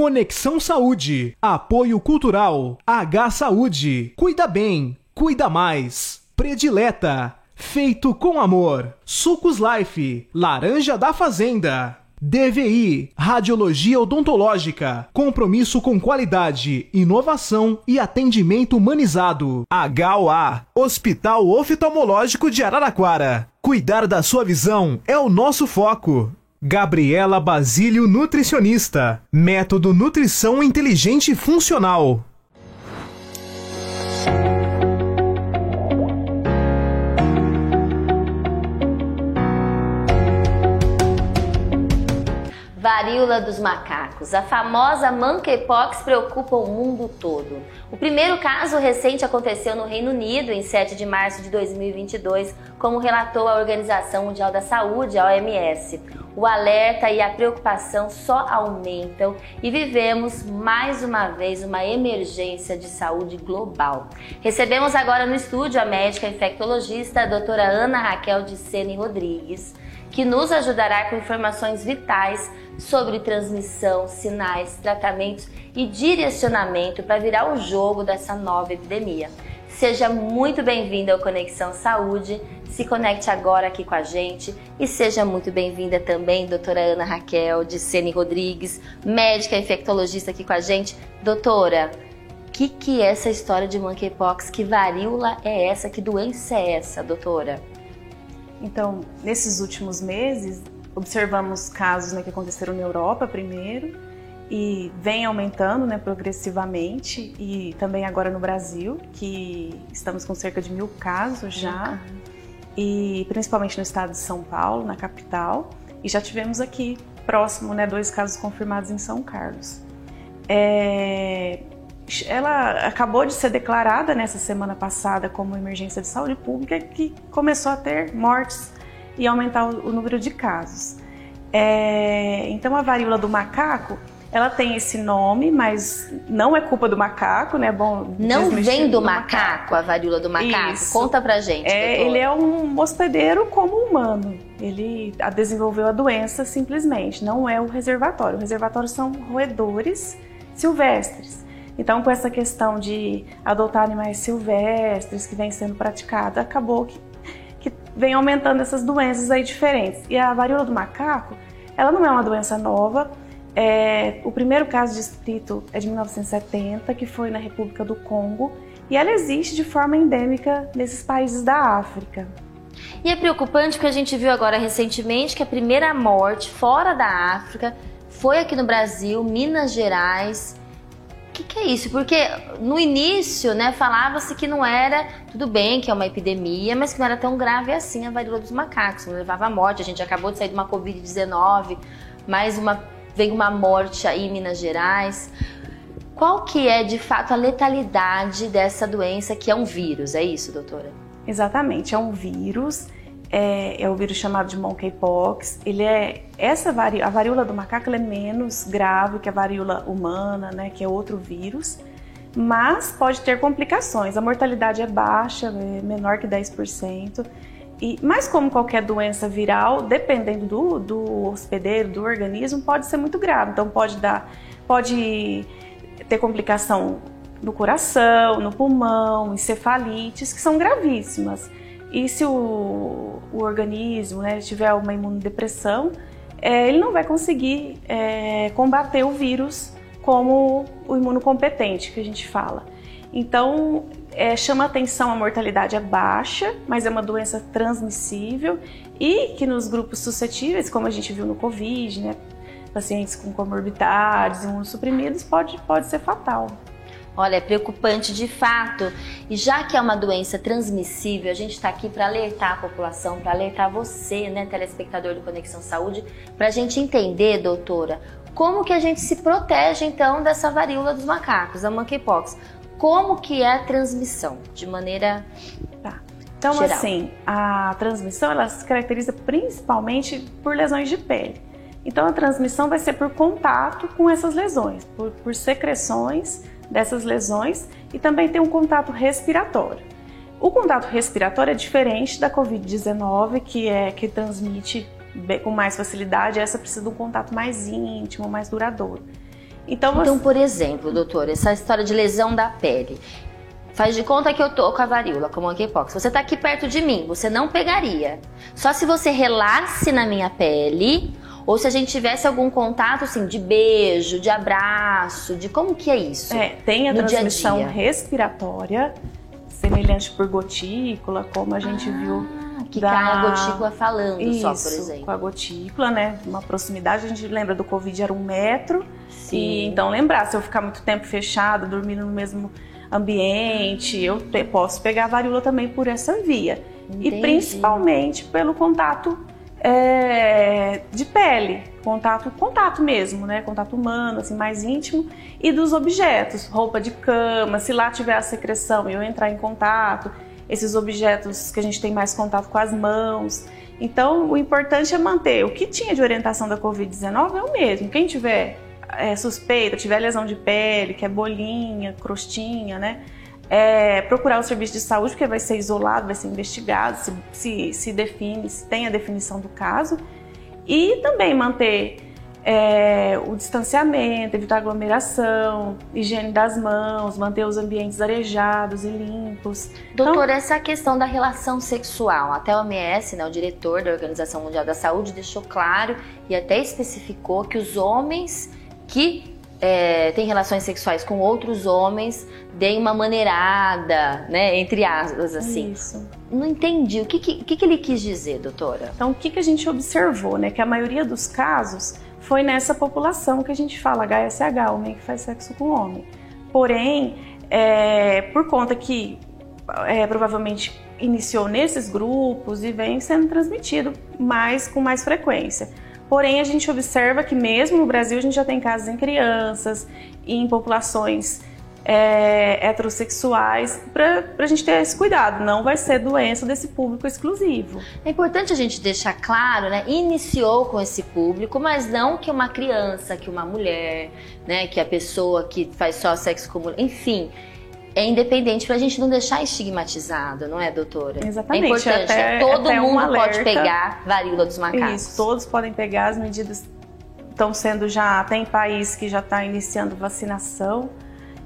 Conexão Saúde. Apoio Cultural. H Saúde. Cuida bem. Cuida mais. Predileta. Feito com amor. Sucos Life. Laranja da Fazenda. DVI, Radiologia Odontológica, compromisso com qualidade, inovação e atendimento humanizado. HOA, Hospital Oftalmológico de Araraquara. Cuidar da sua visão é o nosso foco. Gabriela Basílio Nutricionista, Método Nutrição Inteligente e Funcional. Varíola dos macacos. A famosa monkeypox preocupa o mundo todo. O primeiro caso recente aconteceu no Reino Unido em 7 de março de 2022, como relatou a Organização Mundial da Saúde, a OMS. O alerta e a preocupação só aumentam e vivemos mais uma vez uma emergência de saúde global. Recebemos agora no estúdio a médica infectologista a doutora Ana Raquel de Sene Rodrigues que nos ajudará com informações vitais sobre transmissão, sinais, tratamentos e direcionamento para virar o jogo dessa nova epidemia. Seja muito bem-vinda ao Conexão Saúde. Se conecte agora aqui com a gente e seja muito bem-vinda também, doutora Ana Raquel de Sene Rodrigues, médica infectologista aqui com a gente. Doutora, o que, que é essa história de monkeypox? Que varíola é essa? Que doença é essa, doutora? Então, nesses últimos meses, observamos casos né, que aconteceram na Europa primeiro e vem aumentando né, progressivamente e também agora no Brasil, que estamos com cerca de mil casos já, e principalmente no estado de São Paulo, na capital, e já tivemos aqui próximo né, dois casos confirmados em São Carlos. É, ela acabou de ser declarada nessa semana passada como emergência de saúde pública que começou a ter mortes e aumentar o, número de casos. É, então a varíola do macaco ela tem esse nome, mas não é culpa do macaco, né? Bom, não vem do, do macaco, macaco, a varíola do macaco. Isso. Conta pra gente. É, ele é um hospedeiro como humano. Ele desenvolveu a doença simplesmente, não é o reservatório. O reservatório são roedores silvestres. Então, com essa questão de adotar animais silvestres que vem sendo praticado, acabou que, que vem aumentando essas doenças aí diferentes. E a varíola do macaco, ela não é uma doença nova. É, o primeiro caso descrito é de 1970, que foi na República do Congo, e ela existe de forma endêmica nesses países da África. E é preocupante porque a gente viu agora recentemente que a primeira morte fora da África foi aqui no Brasil, Minas Gerais, que, que é isso? Porque no início, né, falava-se que não era, tudo bem, que é uma epidemia, mas que não era tão grave assim a varíola dos macacos, não levava à morte. A gente acabou de sair de uma Covid-19, mais uma, veio uma morte aí em Minas Gerais. Qual que é, de fato, a letalidade dessa doença que é um vírus? É isso, doutora? Exatamente, é um vírus é, é, o vírus chamado de monkeypox. Ele é essa a varíola do macaco é menos grave que a varíola humana, né, que é outro vírus, mas pode ter complicações. A mortalidade é baixa, é menor que 10%. E, mas como qualquer doença viral, dependendo do, do hospedeiro, do organismo, pode ser muito grave. Então pode dar, pode ter complicação no coração, no pulmão, encefalites, que são gravíssimas. E se o, o organismo né, tiver uma imunodepressão, é, ele não vai conseguir é, combater o vírus como o imunocompetente que a gente fala. Então, é, chama atenção a mortalidade é baixa, mas é uma doença transmissível e que nos grupos suscetíveis, como a gente viu no Covid, né, pacientes com comorbidades, imunossuprimidos, pode, pode ser fatal. Olha, é preocupante de fato. E já que é uma doença transmissível, a gente está aqui para alertar a população, para alertar você, né, telespectador do Conexão Saúde, para a gente entender, doutora, como que a gente se protege então dessa varíola dos macacos, a monkeypox. Como que é a transmissão, de maneira tá. Então, geral. assim, a transmissão ela se caracteriza principalmente por lesões de pele. Então, a transmissão vai ser por contato com essas lesões, por, por secreções dessas lesões e também tem um contato respiratório. O contato respiratório é diferente da Covid-19, que é que transmite com mais facilidade, essa precisa de um contato mais íntimo, mais duradouro. Então, então por exemplo, doutor, essa história de lesão da pele. Faz de conta que eu tô com a varíola, com o monkeypox. Você tá aqui perto de mim, você não pegaria. Só se você relasse na minha pele ou se a gente tivesse algum contato assim de beijo, de abraço, de como que é isso? É, tem a transmissão dia -dia. respiratória, semelhante por gotícula, como a gente ah, viu que da... cai a gotícula falando isso, só, por exemplo. com a gotícula, né? Uma proximidade, a gente lembra do Covid era um metro. Sim. E então lembrar, se eu ficar muito tempo fechado, dormindo no mesmo ambiente, eu posso pegar a varíola também por essa via. Entendi. E principalmente pelo contato é, de pele, contato, contato mesmo, né? Contato humano, assim, mais íntimo, e dos objetos, roupa de cama, se lá tiver a secreção e eu entrar em contato, esses objetos que a gente tem mais contato com as mãos. Então, o importante é manter. O que tinha de orientação da Covid-19 é o mesmo. Quem tiver é, suspeita, tiver lesão de pele, que é bolinha, crostinha, né? É, procurar o serviço de saúde, porque vai ser isolado, vai ser investigado, se, se, se define, se tem a definição do caso. E também manter é, o distanciamento, evitar aglomeração, higiene das mãos, manter os ambientes arejados e limpos. Doutor, então, essa questão da relação sexual, até o OMS, né, o diretor da Organização Mundial da Saúde, deixou claro e até especificou que os homens que é, têm relações sexuais com outros homens deem uma maneirada, né, entre aspas, assim. Isso. Não entendi. O que, que, que ele quis dizer, doutora? Então, o que, que a gente observou, né? Que a maioria dos casos foi nessa população que a gente fala HSH, homem que faz sexo com homem. Porém, é, por conta que é, provavelmente iniciou nesses grupos e vem sendo transmitido mais com mais frequência. Porém, a gente observa que mesmo no Brasil a gente já tem casos em crianças e em populações é, heterossexuais para a gente ter esse cuidado. Não vai ser doença desse público exclusivo. É importante a gente deixar claro, né? Iniciou com esse público, mas não que uma criança, que uma mulher, né? Que a pessoa que faz só sexo com mulher, enfim. É independente para a gente não deixar estigmatizado, não é, doutora? Exatamente. É importante. Até, todo até mundo um pode pegar varíola dos macacos. Isso, todos podem pegar. As medidas estão sendo já. Tem país que já está iniciando vacinação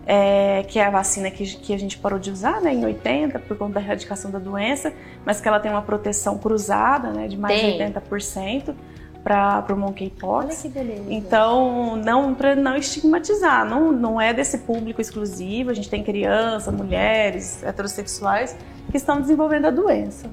é, que é a vacina que, que a gente parou de usar né, em 80 por conta da erradicação da doença, mas que ela tem uma proteção cruzada né, de mais tem. de 80% para o monkeypox. Olha que beleza. Então, não para não estigmatizar, não, não é desse público exclusivo, a gente tem crianças, mulheres, heterossexuais que estão desenvolvendo a doença.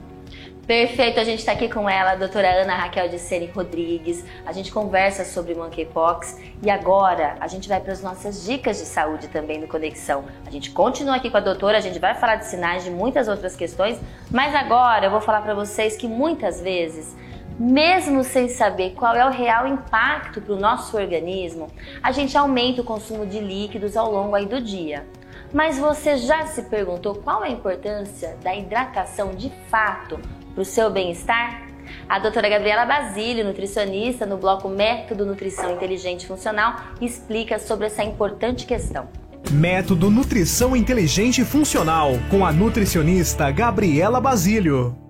Perfeito, a gente está aqui com ela, a doutora Ana Raquel de Sene Rodrigues. A gente conversa sobre monkeypox e agora a gente vai para as nossas dicas de saúde também no Conexão. A gente continua aqui com a doutora, a gente vai falar de sinais de muitas outras questões, mas agora eu vou falar para vocês que muitas vezes mesmo sem saber qual é o real impacto para o nosso organismo, a gente aumenta o consumo de líquidos ao longo aí do dia. Mas você já se perguntou qual é a importância da hidratação de fato para o seu bem-estar? A doutora Gabriela Basílio, nutricionista no bloco Método Nutrição Inteligente Funcional, explica sobre essa importante questão. Método Nutrição Inteligente Funcional, com a nutricionista Gabriela Basílio.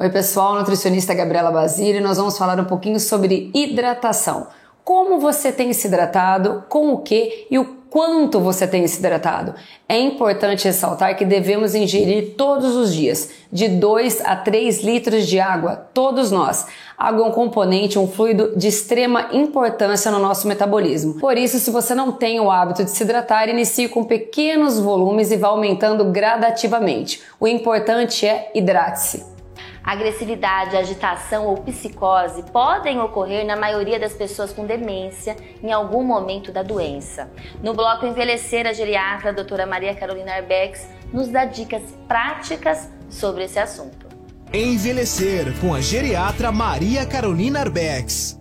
Oi, pessoal, nutricionista Gabriela Basílio, nós vamos falar um pouquinho sobre hidratação. Como você tem se hidratado, com o que e o quanto você tem se hidratado. É importante ressaltar que devemos ingerir todos os dias de 2 a 3 litros de água, todos nós. Água é um componente, um fluido de extrema importância no nosso metabolismo. Por isso, se você não tem o hábito de se hidratar, inicie com pequenos volumes e vá aumentando gradativamente. O importante é hidrate-se. Agressividade, agitação ou psicose podem ocorrer na maioria das pessoas com demência em algum momento da doença. No bloco Envelhecer, a geriatra a doutora Maria Carolina Arbex nos dá dicas práticas sobre esse assunto. Envelhecer com a geriatra Maria Carolina Arbex.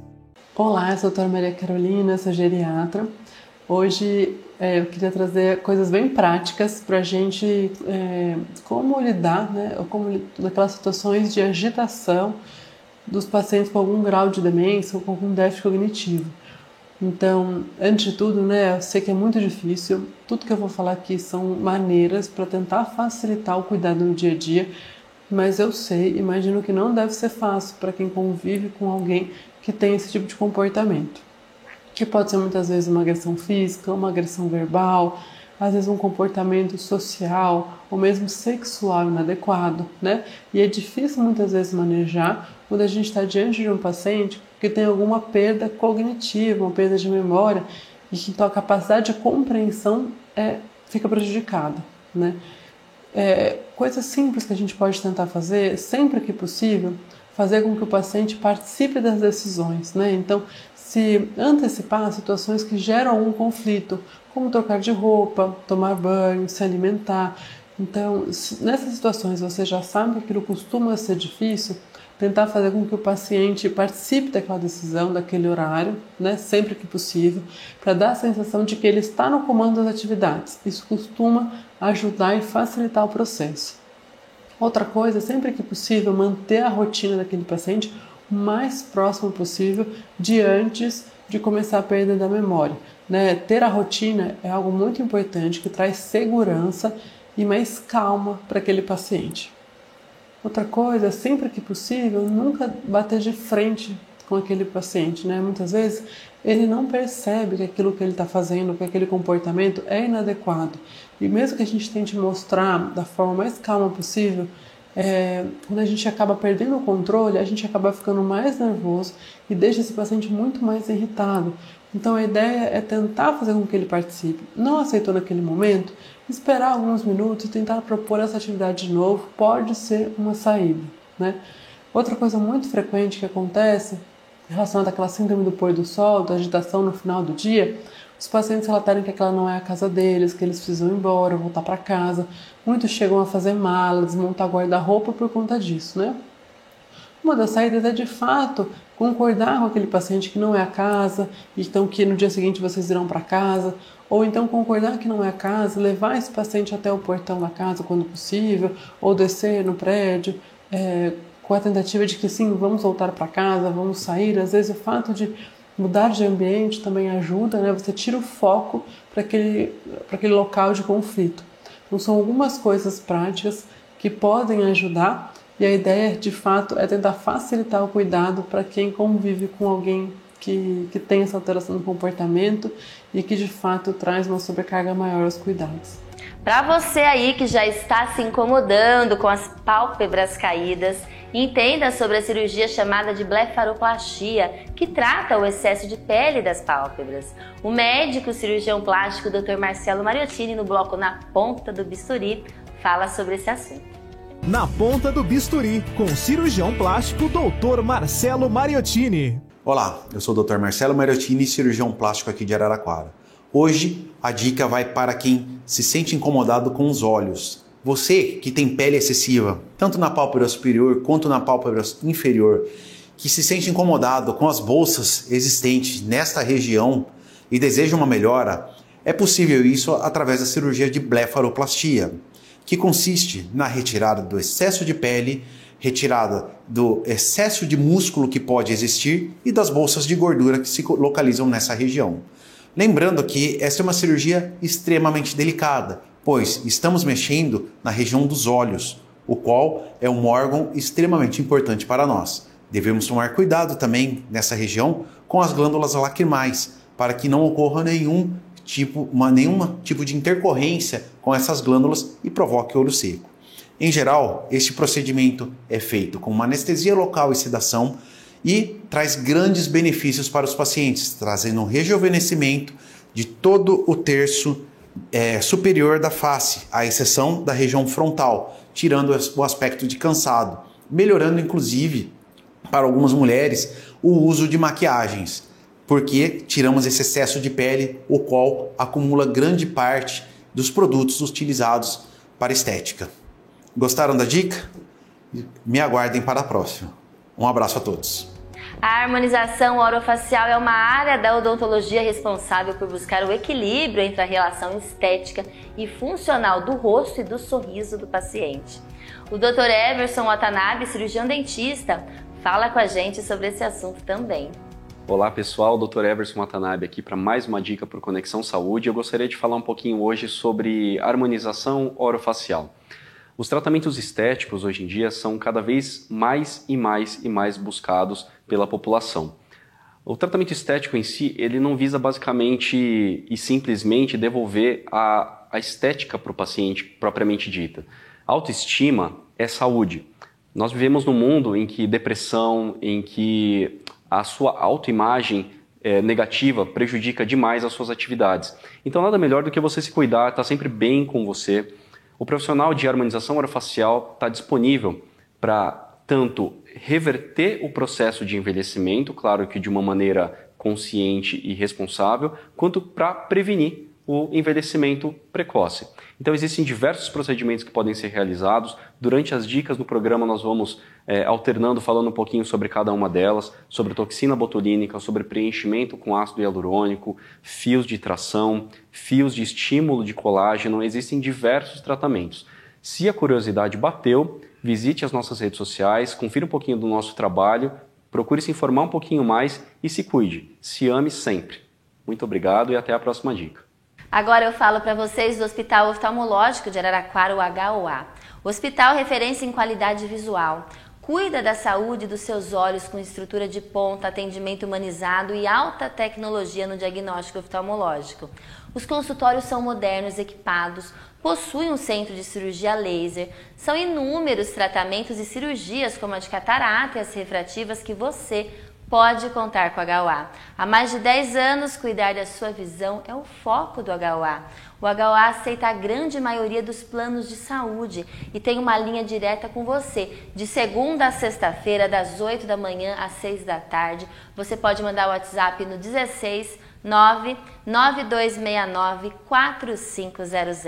Olá, eu sou a doutora Maria Carolina, sou geriatra. Hoje é, eu queria trazer coisas bem práticas para a gente é, como lidar, né, ou como daquelas situações de agitação dos pacientes com algum grau de demência ou com algum déficit cognitivo. Então, antes de tudo, né, eu sei que é muito difícil. Tudo que eu vou falar aqui são maneiras para tentar facilitar o cuidado no dia a dia, mas eu sei, imagino que não deve ser fácil para quem convive com alguém que tem esse tipo de comportamento. Que pode ser muitas vezes uma agressão física, uma agressão verbal, às vezes um comportamento social ou mesmo sexual inadequado, né? E é difícil muitas vezes manejar quando a gente está diante de um paciente que tem alguma perda cognitiva, uma perda de memória e que então a capacidade de compreensão é, fica prejudicada, né? É, coisas simples que a gente pode tentar fazer, sempre que possível, fazer com que o paciente participe das decisões, né? Então, se antecipar situações que geram algum conflito, como trocar de roupa, tomar banho, se alimentar. Então, nessas situações você já sabe que aquilo costuma ser difícil, tentar fazer com que o paciente participe daquela decisão, daquele horário, né, sempre que possível, para dar a sensação de que ele está no comando das atividades. Isso costuma ajudar e facilitar o processo. Outra coisa, sempre que possível, manter a rotina daquele paciente mais próximo possível de antes de começar a perda da memória. Né? Ter a rotina é algo muito importante que traz segurança e mais calma para aquele paciente. Outra coisa, sempre que possível, nunca bater de frente com aquele paciente, né? Muitas vezes ele não percebe que aquilo que ele está fazendo, que aquele comportamento é inadequado. E mesmo que a gente tente mostrar da forma mais calma possível, é, quando a gente acaba perdendo o controle, a gente acaba ficando mais nervoso e deixa esse paciente muito mais irritado. Então a ideia é tentar fazer com que ele participe. Não aceitou naquele momento, esperar alguns minutos e tentar propor essa atividade de novo pode ser uma saída. Né? Outra coisa muito frequente que acontece relacionada àquela síndrome do pôr do sol, da agitação no final do dia, os pacientes relatarem que aquela não é a casa deles, que eles precisam ir embora, voltar para casa. Muitos chegam a fazer malas, desmontar guarda-roupa por conta disso, né? Uma das saídas é de fato concordar com aquele paciente que não é a casa, então que no dia seguinte vocês irão para casa, ou então concordar que não é a casa, levar esse paciente até o portão da casa quando possível, ou descer no prédio, é, com a tentativa de que sim, vamos voltar para casa, vamos sair. Às vezes o fato de mudar de ambiente também ajuda, né? Você tira o foco para aquele, aquele local de conflito. Então são algumas coisas práticas que podem ajudar e a ideia, de fato, é tentar facilitar o cuidado para quem convive com alguém que, que tem essa alteração no comportamento e que, de fato, traz uma sobrecarga maior aos cuidados. Para você aí que já está se incomodando com as pálpebras caídas, entenda sobre a cirurgia chamada de blefaroplastia, que trata o excesso de pele das pálpebras. O médico cirurgião plástico Dr. Marcelo Mariottini, no bloco Na Ponta do Bisturi, fala sobre esse assunto. Na ponta do bisturi, com o cirurgião plástico Dr. Marcelo Mariottini. Olá, eu sou o Dr. Marcelo Mariottini, cirurgião plástico aqui de Araraquara. Hoje a dica vai para quem se sente incomodado com os olhos. Você que tem pele excessiva, tanto na pálpebra superior quanto na pálpebra inferior, que se sente incomodado com as bolsas existentes nesta região e deseja uma melhora, é possível isso através da cirurgia de blefaroplastia que consiste na retirada do excesso de pele, retirada do excesso de músculo que pode existir e das bolsas de gordura que se localizam nessa região. Lembrando que essa é uma cirurgia extremamente delicada, pois estamos mexendo na região dos olhos, o qual é um órgão extremamente importante para nós. Devemos tomar cuidado também nessa região com as glândulas lacrimais, para que não ocorra nenhum tipo, uma, nenhum tipo de intercorrência com essas glândulas e provoque olho seco. Em geral, este procedimento é feito com uma anestesia local e sedação e traz grandes benefícios para os pacientes, trazendo um rejuvenescimento de todo o terço é, superior da face, à exceção da região frontal, tirando o aspecto de cansado, melhorando inclusive para algumas mulheres o uso de maquiagens porque tiramos esse excesso de pele, o qual acumula grande parte dos produtos utilizados para estética. Gostaram da dica? Me aguardem para a próxima. Um abraço a todos. A harmonização orofacial é uma área da odontologia responsável por buscar o equilíbrio entre a relação estética e funcional do rosto e do sorriso do paciente. O Dr. Everson Watanabe, cirurgião dentista, fala com a gente sobre esse assunto também. Olá pessoal, Dr. Everson Watanabe aqui para mais uma dica o Conexão Saúde. Eu gostaria de falar um pouquinho hoje sobre harmonização orofacial. Os tratamentos estéticos hoje em dia são cada vez mais e mais e mais buscados pela população. O tratamento estético em si, ele não visa basicamente e simplesmente devolver a, a estética para o paciente propriamente dita. Autoestima é saúde. Nós vivemos num mundo em que depressão, em que a sua autoimagem é, negativa prejudica demais as suas atividades. Então, nada melhor do que você se cuidar, estar tá sempre bem com você. O profissional de harmonização orofacial está disponível para tanto reverter o processo de envelhecimento, claro que de uma maneira consciente e responsável, quanto para prevenir o envelhecimento precoce. Então, existem diversos procedimentos que podem ser realizados. Durante as dicas do programa, nós vamos é, alternando, falando um pouquinho sobre cada uma delas, sobre toxina botulínica, sobre preenchimento com ácido hialurônico, fios de tração, fios de estímulo de colágeno. Existem diversos tratamentos. Se a curiosidade bateu, visite as nossas redes sociais, confira um pouquinho do nosso trabalho, procure se informar um pouquinho mais e se cuide. Se ame sempre. Muito obrigado e até a próxima dica. Agora eu falo para vocês do Hospital Oftalmológico de Araraquara, o HOA. Hospital referência em qualidade visual. Cuida da saúde dos seus olhos com estrutura de ponta, atendimento humanizado e alta tecnologia no diagnóstico oftalmológico. Os consultórios são modernos, equipados, possui um centro de cirurgia laser. São inúmeros tratamentos e cirurgias, como a de catarata e as refrativas, que você pode contar com a HUA. Há mais de 10 anos, cuidar da sua visão é o foco do HUA. O HUA aceita a grande maioria dos planos de saúde e tem uma linha direta com você. De segunda a sexta-feira, das 8 da manhã às 6 da tarde. Você pode mandar o WhatsApp no 16 99269 4500.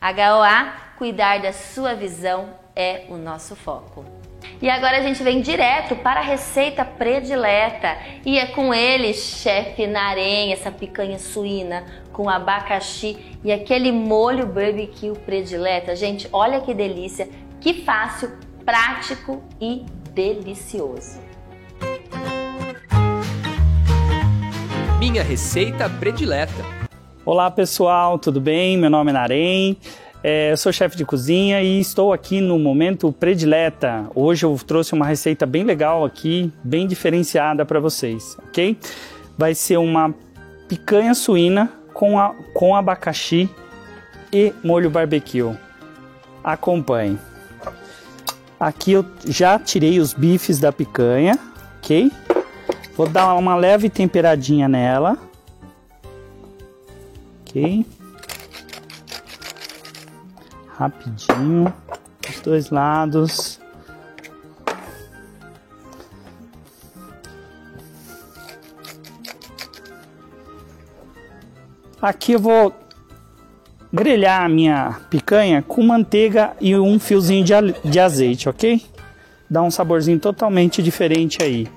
HOA, cuidar da sua visão é o nosso foco. E agora a gente vem direto para a receita predileta e é com ele, chefe Narém, essa picanha suína com abacaxi e aquele molho barbecue predileta. Gente, olha que delícia, que fácil, prático e delicioso. minha receita predileta. Olá pessoal, tudo bem? Meu nome é Narém, é, eu sou chefe de cozinha e estou aqui no momento predileta. Hoje eu trouxe uma receita bem legal aqui, bem diferenciada para vocês, ok? Vai ser uma picanha suína com, a, com abacaxi e molho barbecue. Acompanhe. Aqui eu já tirei os bifes da picanha, ok? Vou dar uma leve temperadinha nela. Ok. Rapidinho. Os dois lados. Aqui eu vou grelhar a minha picanha com manteiga e um fiozinho de azeite, ok? Dá um saborzinho totalmente diferente aí.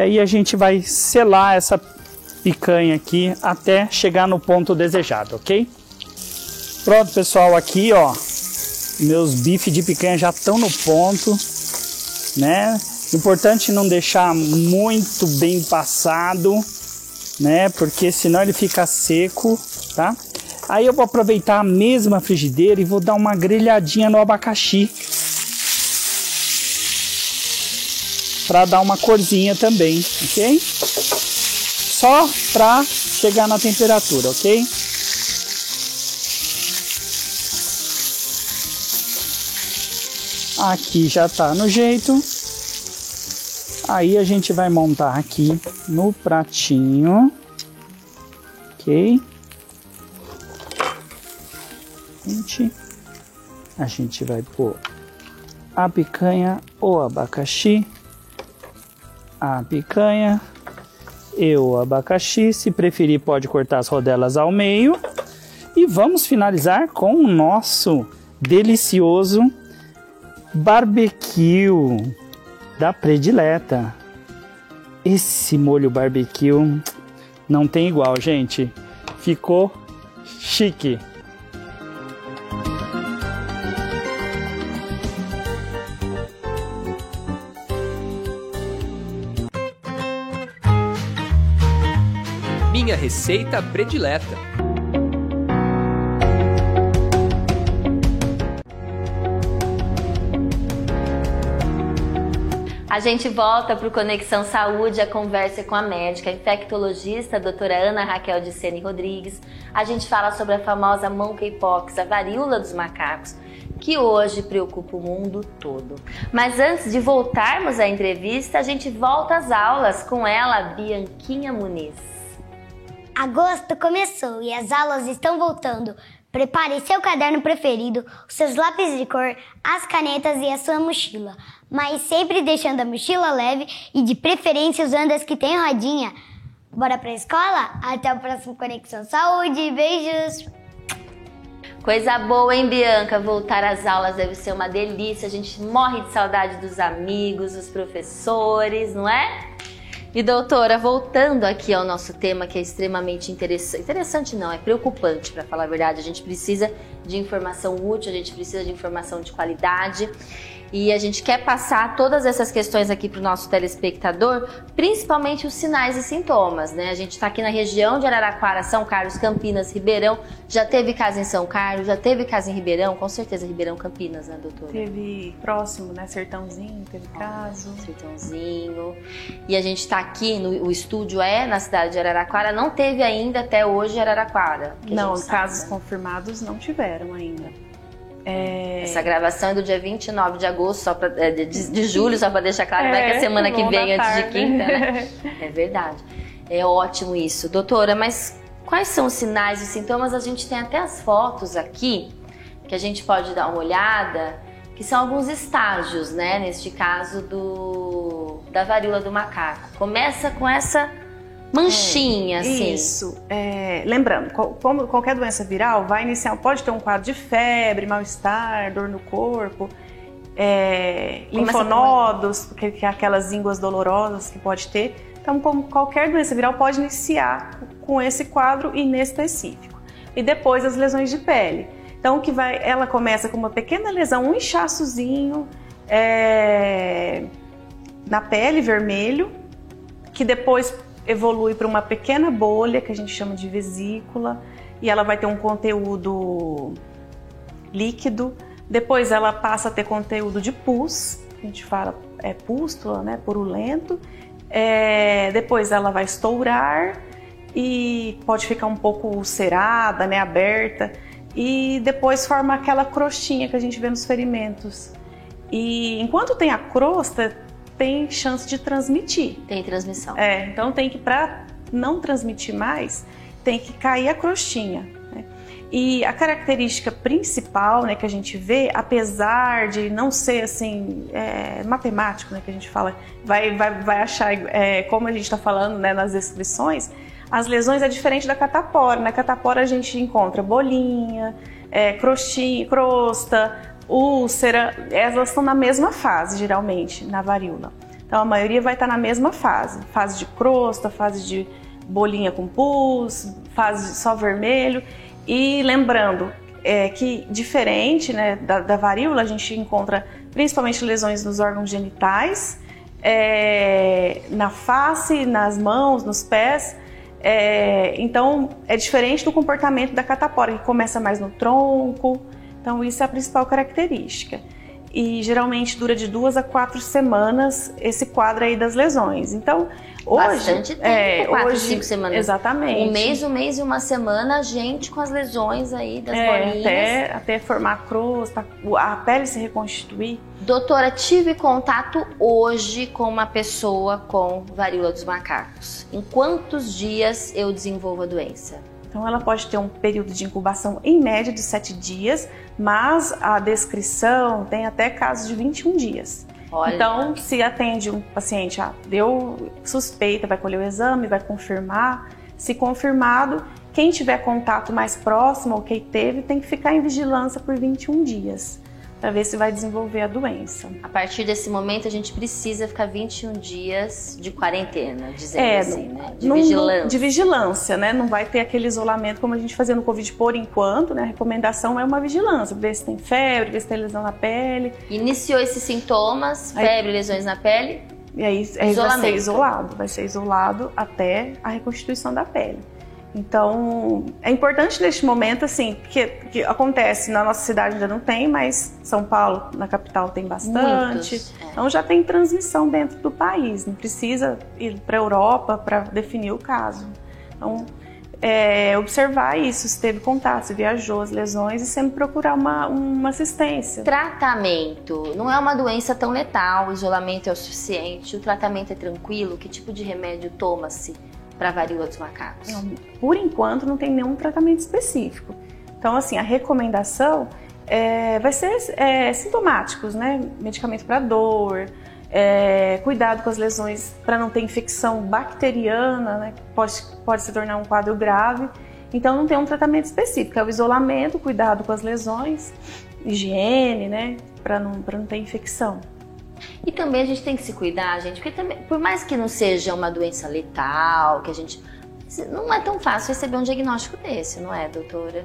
E aí a gente vai selar essa picanha aqui até chegar no ponto desejado, ok? Pronto, pessoal, aqui ó, meus bifes de picanha já estão no ponto, né? Importante não deixar muito bem passado, né? Porque senão ele fica seco, tá? Aí eu vou aproveitar a mesma frigideira e vou dar uma grelhadinha no abacaxi para dar uma corzinha também, ok? Só para chegar na temperatura, ok? Aqui já tá no jeito. Aí a gente vai montar aqui no pratinho, ok? A gente vai pôr a picanha ou abacaxi a picanha e o abacaxi. Se preferir, pode cortar as rodelas ao meio. E vamos finalizar com o nosso delicioso barbecue da predileta. Esse molho barbecue não tem igual, gente. Ficou chique. Receita predileta. A gente volta para o Conexão Saúde, a conversa com a médica infectologista, a doutora Ana Raquel de Sene Rodrigues. A gente fala sobre a famosa monkeypox, a varíola dos macacos, que hoje preocupa o mundo todo. Mas antes de voltarmos à entrevista, a gente volta às aulas com ela, Bianquinha Muniz. Agosto começou e as aulas estão voltando. Prepare seu caderno preferido, os seus lápis de cor, as canetas e a sua mochila. Mas sempre deixando a mochila leve e de preferência usando as que têm rodinha. Bora pra escola? Até o próximo Conexão Saúde. Beijos! Coisa boa, hein, Bianca? Voltar às aulas deve ser uma delícia. A gente morre de saudade dos amigos, dos professores, não é? E doutora, voltando aqui ao nosso tema que é extremamente interessante, interessante não, é preocupante para falar a verdade. A gente precisa de informação útil, a gente precisa de informação de qualidade. E a gente quer passar todas essas questões aqui para o nosso telespectador, principalmente os sinais e sintomas, né? A gente está aqui na região de Araraquara, São Carlos, Campinas, Ribeirão. Já teve caso em São Carlos, já teve caso em Ribeirão, com certeza Ribeirão, Campinas, né, doutora? Teve próximo, né? Sertãozinho, teve caso. Sertãozinho. E a gente está aqui, no, o estúdio é na cidade de Araraquara, não teve ainda até hoje Araraquara. Não, casos confirmados não tiveram ainda. É... Essa gravação é do dia 29 de agosto, só pra, é, de, de, julho, só para deixar claro, é, vai que a semana que vem, antes de quinta, né? É verdade. É ótimo isso. Doutora, mas quais são os sinais e sintomas? A gente tem até as fotos aqui, que a gente pode dar uma olhada, que são alguns estágios, né? Neste caso do, da varíola do macaco. Começa com essa manchinha, é, assim. Isso. É, lembrando, como qualquer doença viral vai iniciar, pode ter um quadro de febre, mal-estar, dor no corpo, é, linfonodos, que, que é aquelas ínguas dolorosas que pode ter. Então, como qualquer doença viral pode iniciar com esse quadro inespecífico. E depois as lesões de pele. Então, que vai, ela começa com uma pequena lesão, um inchaçozinho é, na pele vermelho, que depois evolui para uma pequena bolha que a gente chama de vesícula e ela vai ter um conteúdo líquido. Depois ela passa a ter conteúdo de pus, a gente fala é pústula, né, purulento. É, depois ela vai estourar e pode ficar um pouco ulcerada, né, aberta. E depois forma aquela crostinha que a gente vê nos ferimentos. E enquanto tem a crosta, tem chance de transmitir. Tem transmissão. É, então tem que, para não transmitir mais, tem que cair a crostinha. Né? E a característica principal né, que a gente vê, apesar de não ser assim, é, matemático, né, que a gente fala, vai, vai, vai achar, é, como a gente está falando né, nas descrições, as lesões é diferente da catapora. Na catapora a gente encontra bolinha, é, crostinha, crosta, úlcera, elas estão na mesma fase, geralmente, na varíola. Então a maioria vai estar na mesma fase, fase de crosta, fase de bolinha com pus, fase só vermelho. E lembrando é, que diferente né, da, da, varíola, a gente encontra principalmente lesões nos órgãos genitais, é, na face, nas mãos, nos pés. É, então é diferente do comportamento da catapora, que começa mais no tronco, então, isso é a principal característica. E geralmente dura de duas a quatro semanas esse quadro aí das lesões. Então, hoje. Bastante tempo, é, quatro, hoje, cinco semanas. Exatamente. Um mês, um mês e uma semana, a gente com as lesões aí das é, bolinhas. Até, até formar crosta, a pele se reconstituir. Doutora, tive contato hoje com uma pessoa com varíola dos macacos. Em quantos dias eu desenvolvo a doença? Então, ela pode ter um período de incubação em média de 7 dias, mas a descrição tem até casos de 21 dias. Olha. Então, se atende um paciente, ah, deu suspeita, vai colher o exame, vai confirmar. Se confirmado, quem tiver contato mais próximo ou quem teve, tem que ficar em vigilância por 21 dias para ver se vai desenvolver a doença. A partir desse momento, a gente precisa ficar 21 dias de quarentena, dizendo é, assim, né? De não, vigilância. De vigilância, né? Não vai ter aquele isolamento como a gente fazia no Covid por enquanto, né? A recomendação é uma vigilância, ver se tem febre, ver se tem lesão na pele. Iniciou esses sintomas, febre, Aí, lesões na pele, E aí, aí vai ser isolado, vai ser isolado até a reconstituição da pele. Então, é importante neste momento, assim, que, que acontece na nossa cidade ainda não tem, mas São Paulo, na capital, tem bastante. Muitos, é. Então já tem transmissão dentro do país, não precisa ir para a Europa para definir o caso. Então, é, observar isso, se teve contato, se viajou, as lesões e sempre procurar uma, uma assistência. Tratamento. Não é uma doença tão letal, o isolamento é o suficiente, o tratamento é tranquilo, que tipo de remédio toma-se? Para varíola dos macacos? Por enquanto não tem nenhum tratamento específico. Então, assim, a recomendação é, vai ser é, sintomáticos, né? Medicamento para dor, é, cuidado com as lesões para não ter infecção bacteriana, né? Pode, pode se tornar um quadro grave. Então, não tem um tratamento específico. É o isolamento, cuidado com as lesões, higiene, né? Para não, não ter infecção. E também a gente tem que se cuidar, gente, porque também, por mais que não seja uma doença letal, que a gente. Não é tão fácil receber um diagnóstico desse, não é, doutora?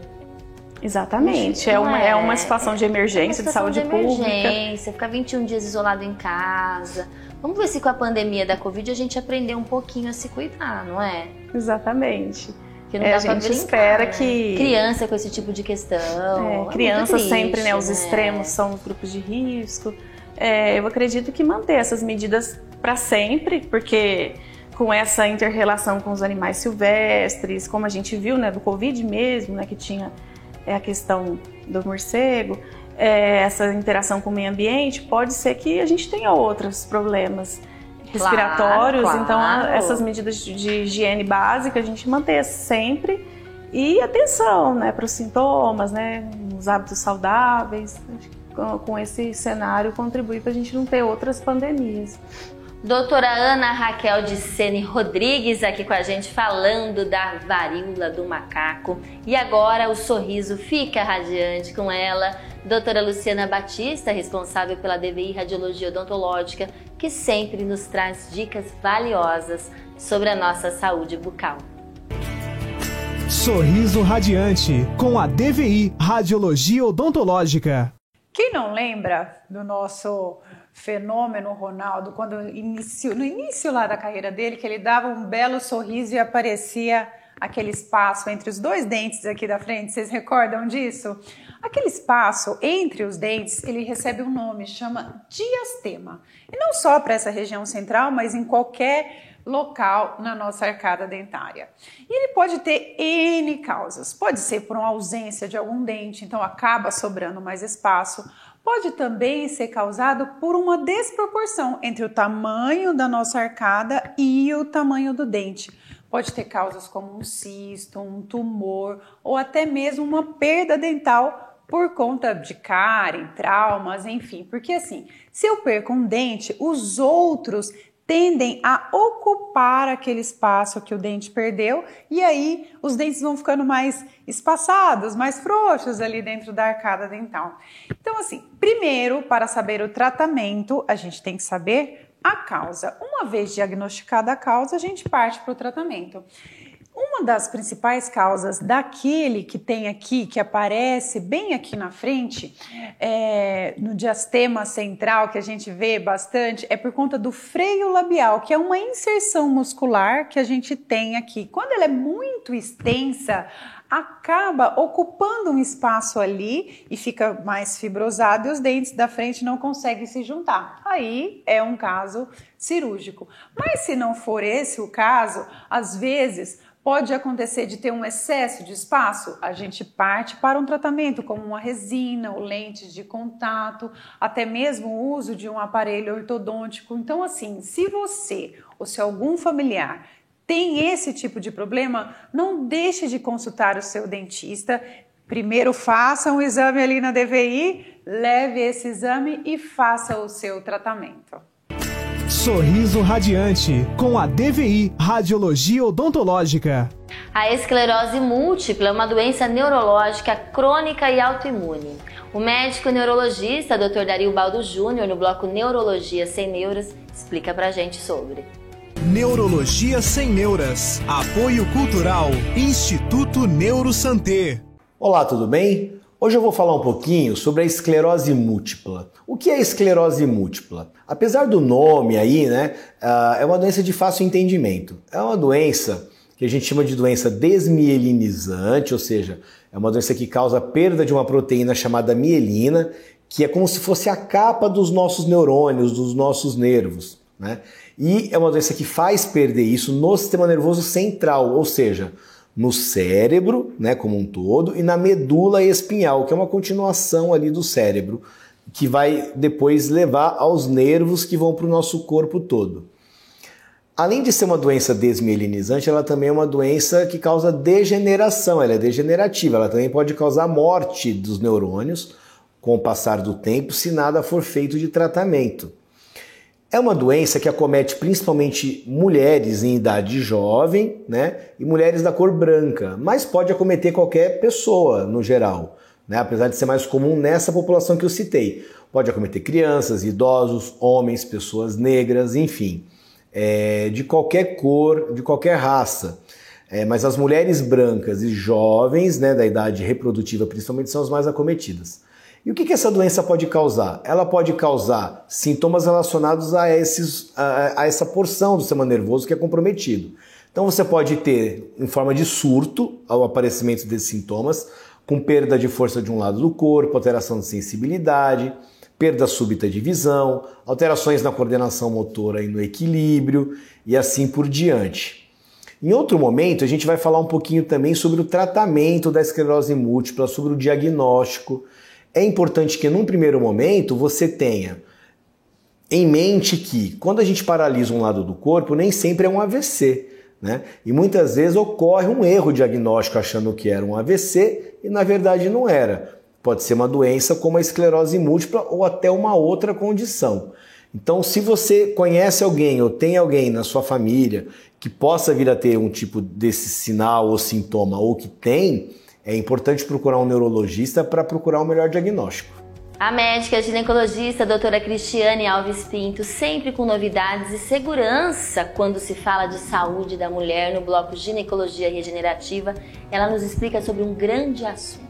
Exatamente. É uma, é, é uma situação de emergência, é situação de saúde de emergência, pública. Ficar 21 dias isolado em casa. Vamos ver se com a pandemia da Covid a gente aprendeu um pouquinho a se cuidar, não é? Exatamente. Que não é, dá a gente brincar, espera né? que. Criança com esse tipo de questão. É, criança triste, sempre, né? Os né? extremos são os grupos de risco é, eu acredito que manter essas medidas para sempre, porque com essa interrelação com os animais silvestres, como a gente viu, né, do Covid mesmo, né, que tinha é, a questão do morcego, é, essa interação com o meio ambiente, pode ser que a gente tenha outros problemas respiratórios. Claro, claro. Então, essas medidas de higiene básica a gente manter sempre e atenção, né, para os sintomas, né, os hábitos saudáveis. Acho com esse cenário contribuir para a gente não ter outras pandemias. Doutora Ana Raquel de Sene Rodrigues aqui com a gente falando da varíola do macaco. E agora o sorriso fica radiante com ela. Doutora Luciana Batista, responsável pela DVI Radiologia Odontológica, que sempre nos traz dicas valiosas sobre a nossa saúde bucal. Sorriso Radiante com a DVI Radiologia Odontológica. Quem não lembra do nosso fenômeno Ronaldo, quando inicio, no início lá da carreira dele, que ele dava um belo sorriso e aparecia aquele espaço entre os dois dentes aqui da frente, vocês recordam disso? Aquele espaço entre os dentes, ele recebe um nome, chama diastema. E não só para essa região central, mas em qualquer local na nossa arcada dentária. E ele pode ter N causas. Pode ser por uma ausência de algum dente, então acaba sobrando mais espaço. Pode também ser causado por uma desproporção entre o tamanho da nossa arcada e o tamanho do dente. Pode ter causas como um cisto, um tumor ou até mesmo uma perda dental por conta de cárie, traumas, enfim. Porque assim, se eu perco um dente, os outros tendem a ocupar aquele espaço que o dente perdeu e aí os dentes vão ficando mais espaçados, mais frouxos ali dentro da arcada dental. Então, assim, primeiro, para saber o tratamento, a gente tem que saber a causa. Uma vez diagnosticada a causa, a gente parte para o tratamento. Uma das principais causas daquele que tem aqui, que aparece bem aqui na frente, é, no diastema central, que a gente vê bastante, é por conta do freio labial, que é uma inserção muscular que a gente tem aqui. Quando ela é muito extensa, acaba ocupando um espaço ali e fica mais fibrosado e os dentes da frente não conseguem se juntar. Aí é um caso cirúrgico. Mas se não for esse o caso, às vezes Pode acontecer de ter um excesso de espaço? A gente parte para um tratamento como uma resina ou lentes de contato, até mesmo o uso de um aparelho ortodôntico. Então, assim, se você ou se algum familiar tem esse tipo de problema, não deixe de consultar o seu dentista. Primeiro faça um exame ali na DVI, leve esse exame e faça o seu tratamento. Sorriso Radiante, com a DVI Radiologia Odontológica. A esclerose múltipla é uma doença neurológica crônica e autoimune. O médico neurologista Dr. Dario Baldo Júnior, no bloco Neurologia Sem Neuras, explica pra gente sobre. Neurologia Sem Neuras. Apoio Cultural. Instituto Neurosanté. Olá, tudo bem? Hoje eu vou falar um pouquinho sobre a esclerose múltipla. O que é esclerose múltipla? Apesar do nome aí, né, ah, é uma doença de fácil entendimento. É uma doença que a gente chama de doença desmielinizante, ou seja, é uma doença que causa perda de uma proteína chamada mielina, que é como se fosse a capa dos nossos neurônios, dos nossos nervos. Né? E é uma doença que faz perder isso no sistema nervoso central, ou seja, no cérebro, né, como um todo, e na medula espinhal, que é uma continuação ali do cérebro, que vai depois levar aos nervos que vão para o nosso corpo todo. Além de ser uma doença desmielinizante, ela também é uma doença que causa degeneração, ela é degenerativa, ela também pode causar morte dos neurônios com o passar do tempo se nada for feito de tratamento. É uma doença que acomete principalmente mulheres em idade jovem, né? E mulheres da cor branca, mas pode acometer qualquer pessoa no geral, né? Apesar de ser mais comum nessa população que eu citei. Pode acometer crianças, idosos, homens, pessoas negras, enfim, é, de qualquer cor, de qualquer raça. É, mas as mulheres brancas e jovens, né, da idade reprodutiva principalmente, são as mais acometidas. E o que, que essa doença pode causar? Ela pode causar sintomas relacionados a, esses, a, a essa porção do sistema nervoso que é comprometido. Então você pode ter, em forma de surto, o aparecimento desses sintomas, com perda de força de um lado do corpo, alteração de sensibilidade, perda súbita de visão, alterações na coordenação motora e no equilíbrio e assim por diante. Em outro momento, a gente vai falar um pouquinho também sobre o tratamento da esclerose múltipla, sobre o diagnóstico é importante que num primeiro momento você tenha em mente que quando a gente paralisa um lado do corpo, nem sempre é um AVC. Né? E muitas vezes ocorre um erro diagnóstico achando que era um AVC e na verdade não era. Pode ser uma doença como a esclerose múltipla ou até uma outra condição. Então, se você conhece alguém ou tem alguém na sua família que possa vir a ter um tipo desse sinal ou sintoma ou que tem, é importante procurar um neurologista para procurar um melhor diagnóstico. A médica ginecologista a doutora Cristiane Alves Pinto, sempre com novidades e segurança quando se fala de saúde da mulher no bloco Ginecologia Regenerativa, ela nos explica sobre um grande assunto.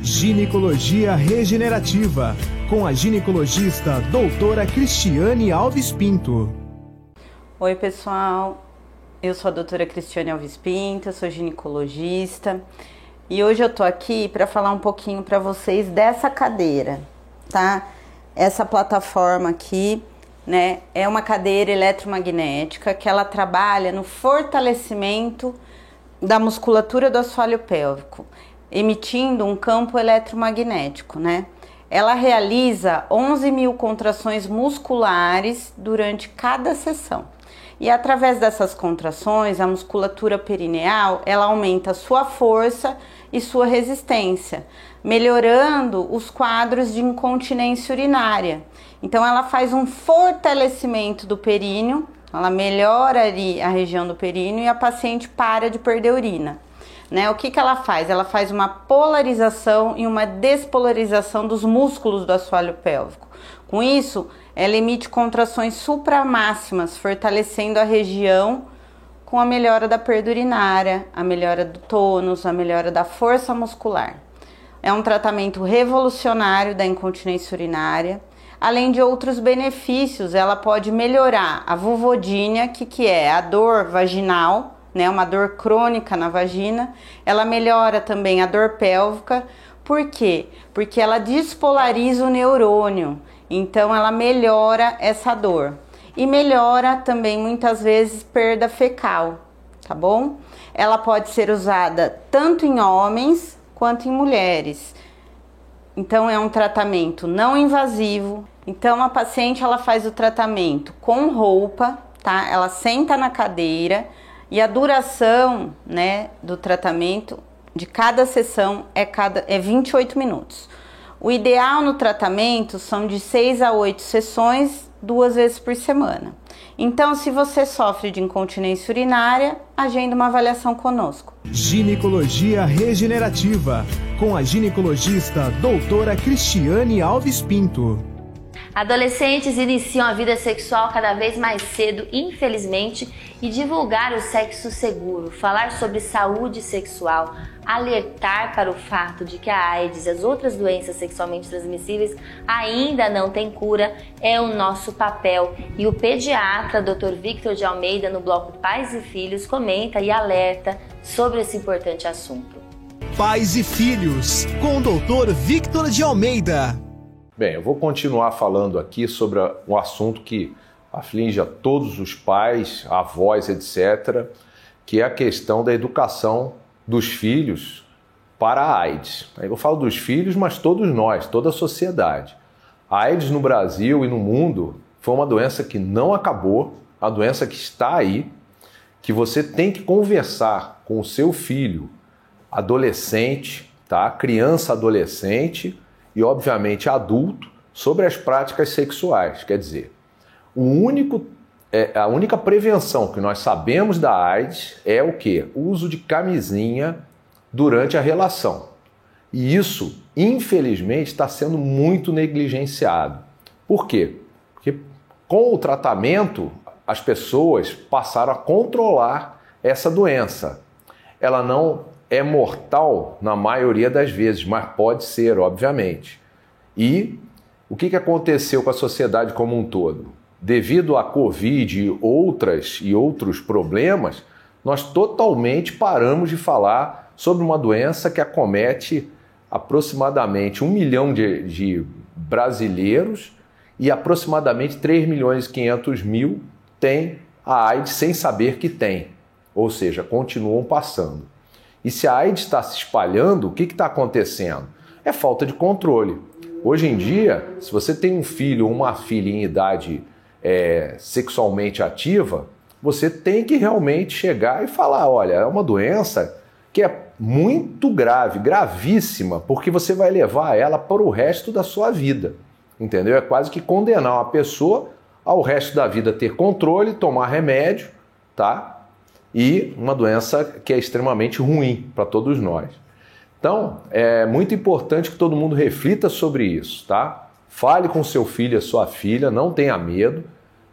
Ginecologia Regenerativa, com a ginecologista doutora Cristiane Alves Pinto. Oi, pessoal. Eu sou a doutora Cristiane Alves Pinto, sou ginecologista e hoje eu tô aqui para falar um pouquinho para vocês dessa cadeira, tá? Essa plataforma aqui, né, é uma cadeira eletromagnética que ela trabalha no fortalecimento da musculatura do assoalho pélvico, emitindo um campo eletromagnético, né? Ela realiza 11 mil contrações musculares durante cada sessão. E através dessas contrações, a musculatura perineal, ela aumenta sua força e sua resistência, melhorando os quadros de incontinência urinária. Então ela faz um fortalecimento do períneo, ela melhora ali a região do períneo e a paciente para de perder urina. Né? O que, que ela faz? Ela faz uma polarização e uma despolarização dos músculos do assoalho pélvico. Com isso, ela emite contrações supramáximas, fortalecendo a região com a melhora da perda urinária, a melhora do tônus, a melhora da força muscular. É um tratamento revolucionário da incontinência urinária. Além de outros benefícios, ela pode melhorar a vulvodínia, que, que é a dor vaginal, né, uma dor crônica na vagina. Ela melhora também a dor pélvica. Por quê? Porque ela despolariza o neurônio. Então ela melhora essa dor e melhora também muitas vezes perda fecal, tá bom? Ela pode ser usada tanto em homens quanto em mulheres. Então é um tratamento não invasivo. Então a paciente ela faz o tratamento com roupa, tá? Ela senta na cadeira e a duração, né, do tratamento de cada sessão é cada é 28 minutos. O ideal no tratamento são de 6 a 8 sessões, duas vezes por semana. Então, se você sofre de incontinência urinária, agenda uma avaliação conosco. Ginecologia Regenerativa, com a ginecologista doutora Cristiane Alves Pinto. Adolescentes iniciam a vida sexual cada vez mais cedo, infelizmente, e divulgar o sexo seguro, falar sobre saúde sexual, alertar para o fato de que a AIDS e as outras doenças sexualmente transmissíveis ainda não têm cura é o nosso papel. E o pediatra Dr. Victor de Almeida, no bloco Pais e Filhos, comenta e alerta sobre esse importante assunto. Pais e Filhos, com o Dr. Victor de Almeida. Bem, eu vou continuar falando aqui sobre um assunto que aflige a todos os pais, avós, etc., que é a questão da educação dos filhos para a AIDS. Eu falo dos filhos, mas todos nós, toda a sociedade. A AIDS no Brasil e no mundo foi uma doença que não acabou, a doença que está aí, que você tem que conversar com o seu filho, adolescente, tá? Criança, adolescente, e, obviamente, adulto sobre as práticas sexuais. Quer dizer, o único, é, a única prevenção que nós sabemos da AIDS é o que? O uso de camisinha durante a relação. E isso, infelizmente, está sendo muito negligenciado. Por quê? Porque com o tratamento, as pessoas passaram a controlar essa doença. Ela não é mortal na maioria das vezes, mas pode ser, obviamente. E o que aconteceu com a sociedade como um todo? Devido à Covid e outras e outros problemas, nós totalmente paramos de falar sobre uma doença que acomete aproximadamente um milhão de, de brasileiros e aproximadamente 3 milhões e 500 mil têm a AIDS sem saber que tem, ou seja, continuam passando. E se a AIDS está se espalhando, o que está acontecendo? É falta de controle. Hoje em dia, se você tem um filho ou uma filha em idade é, sexualmente ativa, você tem que realmente chegar e falar: olha, é uma doença que é muito grave, gravíssima, porque você vai levar ela para o resto da sua vida. Entendeu? É quase que condenar uma pessoa ao resto da vida ter controle, tomar remédio, tá? E uma doença que é extremamente ruim para todos nós. Então, é muito importante que todo mundo reflita sobre isso, tá? Fale com seu filho, a sua filha, não tenha medo.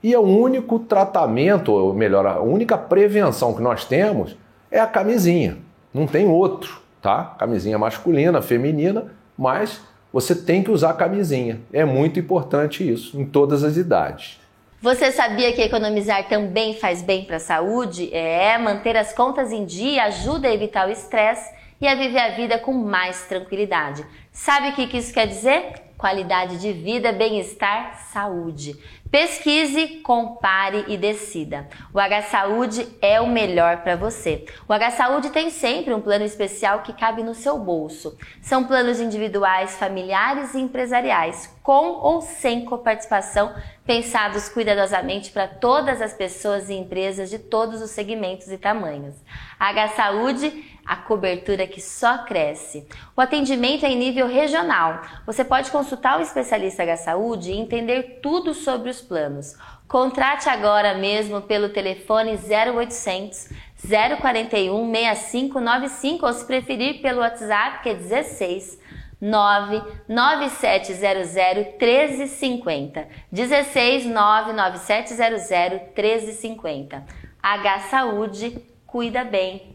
E o único tratamento, ou melhor, a única prevenção que nós temos é a camisinha. Não tem outro, tá? Camisinha masculina, feminina, mas você tem que usar camisinha. É muito importante isso em todas as idades. Você sabia que economizar também faz bem para a saúde? É, manter as contas em dia ajuda a evitar o estresse e a viver a vida com mais tranquilidade. Sabe o que isso quer dizer? Qualidade de vida, bem-estar, saúde. Pesquise, compare e decida. O H Saúde é o melhor para você. O H Saúde tem sempre um plano especial que cabe no seu bolso. São planos individuais, familiares e empresariais, com ou sem coparticipação, pensados cuidadosamente para todas as pessoas e empresas de todos os segmentos e tamanhos. A H Saúde a cobertura que só cresce. O atendimento é em nível regional. Você pode consultar o especialista H Saúde e entender tudo sobre os planos. Contrate agora mesmo pelo telefone 0800 041 6595 ou se preferir pelo WhatsApp que é 16 99700 1350. 16 99700 1350. H Saúde, cuida bem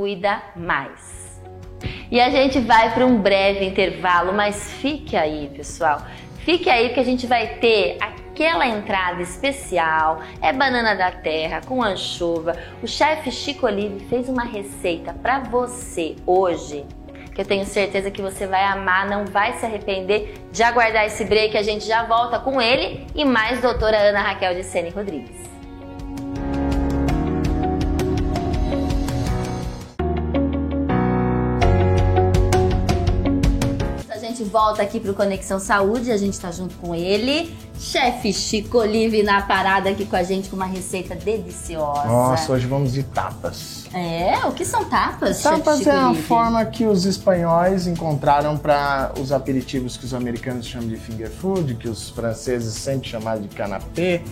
cuida mais. E a gente vai para um breve intervalo, mas fique aí, pessoal. Fique aí que a gente vai ter aquela entrada especial, é banana da terra com anchova. O chefe Chico Olive fez uma receita para você hoje, que eu tenho certeza que você vai amar, não vai se arrepender de aguardar esse break. A gente já volta com ele e mais doutora Ana Raquel de Sene Rodrigues. Volta aqui pro Conexão Saúde, a gente tá junto com ele, chefe Chico Olive na parada aqui com a gente com uma receita deliciosa. Nossa, hoje vamos de tapas. É, o que são tapas? Tapas é a forma que os espanhóis encontraram para os aperitivos que os americanos chamam de finger food, que os franceses sempre chamaram de canapé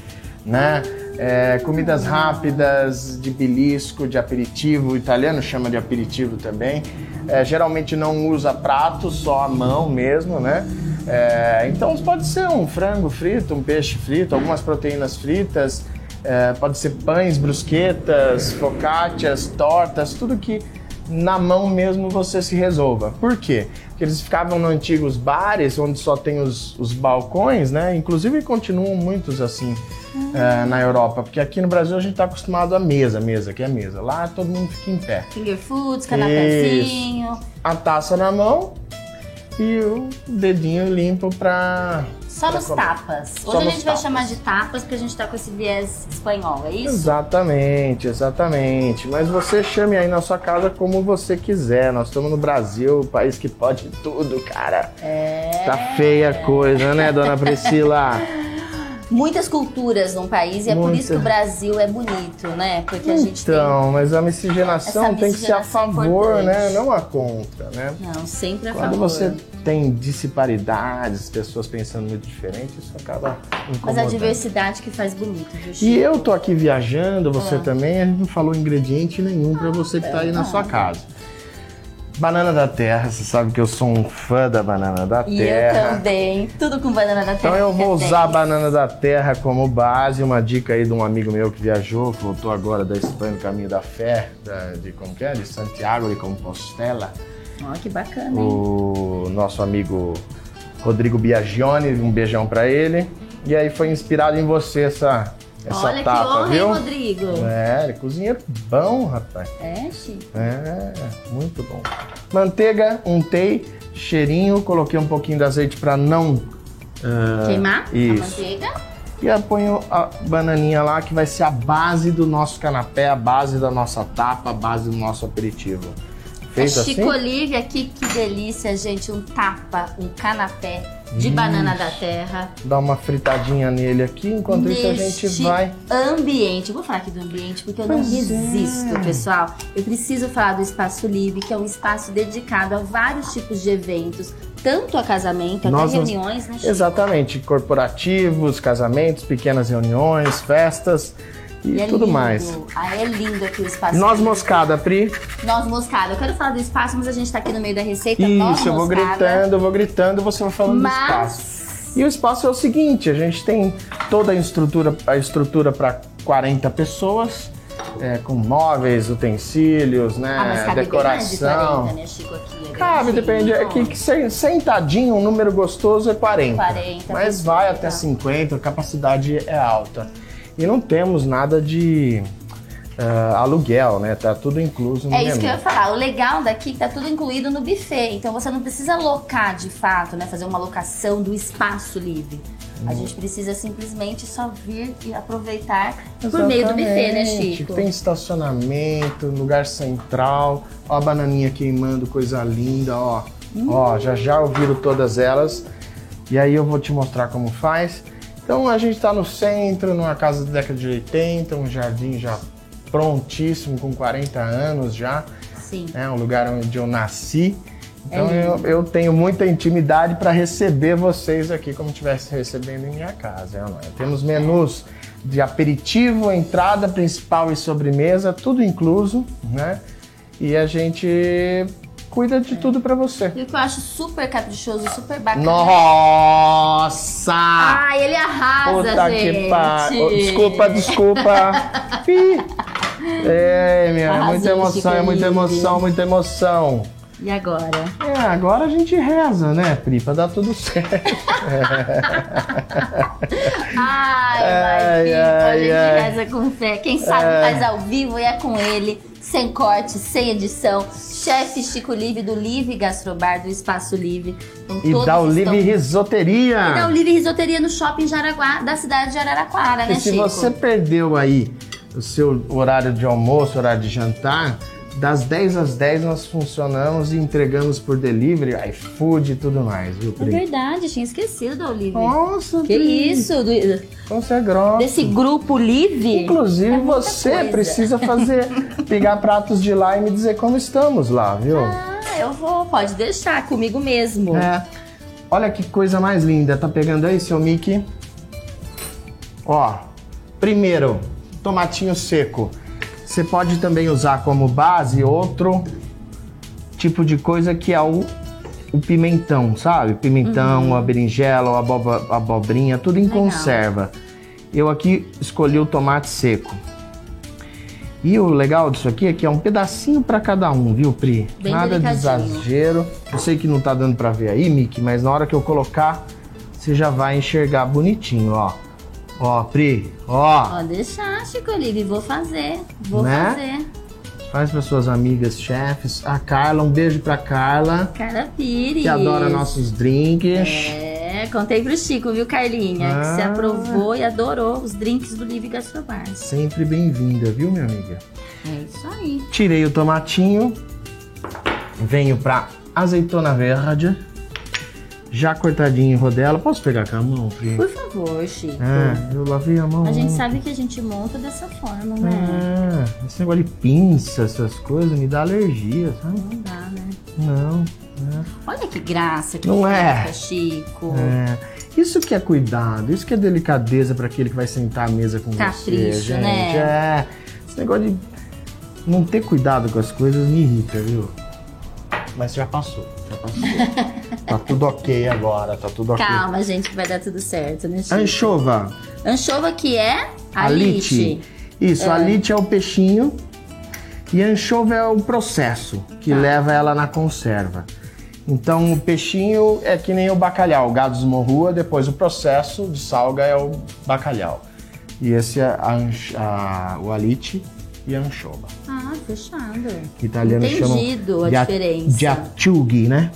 né? É, comidas rápidas, de belisco, de aperitivo, o italiano chama de aperitivo também. É, geralmente não usa prato, só a mão mesmo, né? É, então pode ser um frango frito, um peixe frito, algumas proteínas fritas, é, pode ser pães, brusquetas, focaccias, tortas, tudo que na mão mesmo você se resolva. Por quê? Porque eles ficavam nos antigos bares, onde só tem os, os balcões, né? Inclusive continuam muitos assim é, na Europa, porque aqui no Brasil a gente está acostumado a mesa, mesa, que é mesa. Lá todo mundo fica em pé. Finger foods, canapézinho. A taça na mão e o dedinho limpo para Só nos tapas. Hoje Só a gente vai tapas. chamar de tapas porque a gente tá com esse viés espanhol, é isso? Exatamente, exatamente. Mas você chame aí na sua casa como você quiser. Nós estamos no Brasil, país que pode tudo, cara. É. Tá feia a coisa, né, dona Priscila? Muitas culturas num país e é por Muita. isso que o Brasil é bonito, né? Porque a gente tem. Então, mas a miscigenação tem que ser a é favor, né? importante. Não a contra, né? Não, sempre a Quando favor. você tem disparidades, pessoas pensando muito diferente, isso acaba Mas a diversidade que faz bonito, viu, Chico? E eu tô aqui viajando, você Ah. também, a gente não falou ingrediente nenhum pra você que tá aí na sua casa. Banana da terra, você sabe que eu sou um fã da banana da E eu terra. também. Tudo com banana da terra. Então eu vou usar a banana da terra como base, uma dica aí de um amigo meu que viajou, que voltou agora da Espanha no caminho da fé, da- de como que é? De Santiago de Compostela. Ó, que bacana, hein? O nosso amigo Rodrigo Biagione, um beijão pra ele. E aí foi inspirado em você essa, essa Olha tapa, que honra, viu? hein, Rodrigo? É, ele cozinheiro bom, rapaz. É, Chico? É, muito bom. Manteiga, untei, cheirinho, coloquei um pouquinho de azeite para não ah, Queimar a Isso. manteiga. E eu ponho a bananinha lá que vai ser a base do nosso canapé, a base da nossa tapa, a base do nosso aperitivo. A assim? Chico Olive aqui, que delícia, gente. Um tapa, um canapé de Hum. banana da terra. Dá uma fritadinha nele aqui, enquanto isso a gente Neste vai. ambiente. Eu vou falar aqui do ambiente porque eu não Pois é. resisto, pessoal. Eu preciso falar do Espaço Livre, que é um espaço dedicado a vários tipos de eventos, tanto a casamento, Nós até reuniões, né, Chico? Exatamente, corporativos, casamentos, pequenas reuniões, festas e, E é tudo mais. Ah, é lindo aqui o Espaço Noz moscada, Pri. Noz moscada. Eu quero falar do espaço, mas a gente tá aqui no meio da receita. Noz Isso, eu vou moscada. gritando, eu vou gritando, você vai falando Mas- do espaço. E o espaço é o seguinte, a gente tem toda a estrutura, a estrutura para 40 pessoas, é, com móveis, utensílios, né, Ah, mas cabe decoração. 40, né, Chico, aqui. é Cabe, depende. É que, que se- sentadinho, um número gostoso é 40. 40, mas vai até 50, a capacidade é alta. E não temos nada de ah, aluguel, né? Tá tudo incluso no É isso menu. que eu ia falar. O legal daqui é que tá tudo incluído no buffet. Então você não precisa alocar de fato, né? Fazer uma locação do espaço livre. A gente precisa simplesmente só vir e aproveitar por meio do buffet, né, Exatamente. Chico? Tem estacionamento, lugar central, ó a bananinha queimando, coisa linda, ó. Hum. Ó, já já ouviram todas elas. E aí eu vou te mostrar como faz. Então a gente tá no centro, numa casa da década de 80, um jardim já prontíssimo, com 40 anos já. Sim. É um lugar onde eu nasci. Então É eu, eu tenho muita intimidade para receber vocês aqui como estivesse recebendo em minha casa. é é? Temos menus de aperitivo, entrada principal e sobremesa, tudo incluso, né? E a gente cuida de tudo para você. E o que eu acho super caprichoso, super bacana. Nossa! Ai, ele arrasa, Puta gente. que pariu. Desculpa, desculpa. Ih. É, meu, é Arrasou, muita emoção, é muita emoção, muita emoção. E agora? É, agora a gente reza, né, Pri, pra dar tudo certo. Ai, Ai, vai, ai, a gente ai. reza com fé. Quem sabe É. faz ao vivo e é com ele, sem corte, sem edição. Chefe Chico Livre do Livre Gastrobar, do Espaço Livre. E todos dá o estão- livre risoteria. E dá o Livre Risoteria no shopping Jaraguá, da cidade de Araraquara, né, E se Chico? você perdeu aí o seu horário de almoço, horário de jantar, das 10 às 10 nós funcionamos e entregamos por delivery, iFood e tudo mais, viu, É Pri? verdade, tinha esquecido da Olivia. Nossa, Que Pri. isso? Do, você é grossa. desse grupo Livre? Inclusive, É você coisa. precisa fazer, pegar pratos de lá e me dizer como estamos lá, viu? Ah, eu vou, pode deixar comigo mesmo. É. Olha que coisa mais linda. Tá pegando aí, seu Mickey? Ó, primeiro, tomatinho seco. Você pode também usar como base outro tipo de coisa que é o o pimentão, sabe? Pimentão, Uhum. a berinjela, a abobrinha, tudo em Legal. conserva. Eu aqui escolhi o tomate seco. E o legal disso aqui é que é um pedacinho para cada um, viu, Pri? Bem Nada de exagero. Eu sei que não tá dando para ver aí, Mickey, mas na hora que eu colocar, você já vai enxergar bonitinho, ó. Ó, Pri, ó. Pode deixar, Chico Olive, vou fazer. Vou Né? fazer. Faz para suas amigas chefes. A Carla, um beijo pra Carla, Cara Pires. que adora nossos drinks. É, contei pro Chico, viu, Carlinha? Que você Ah. aprovou e adorou os drinks do Live Gastromar. Sempre bem-vinda, viu, minha amiga? É isso aí. Tirei o tomatinho, venho pra azeitona verde, já cortadinho em rodela. Posso pegar com a mão, Pri? Por favor, Chico. É, eu lavei a mão. A gente sabe que a gente monta dessa forma, né? É, esse negócio de pinça, essas coisas, me dá alergia, sabe? Não dá, né? Não, né? Olha que graça que Não é. fica, Chico. É, isso que é cuidado, isso que é delicadeza para aquele que vai sentar à mesa com você, Capricho, né? É, esse negócio de não ter cuidado com as coisas me irrita, viu? Mas já passou. Tá tudo ok agora, tá tudo ok. Calma, gente, que vai dar tudo certo, né, Chico? Anchova, Anchova que é alite. alite. Isso, É. alite é o peixinho e anchova é o processo que Tá. leva ela na conserva. Então o peixinho é que nem o bacalhau, o gado desmorrua, depois o processo de salga é o bacalhau. E esse é a, a- o alite e a anchova. Ah, fechado. Chamam Entendido a de a- diferença. de acciughi, né?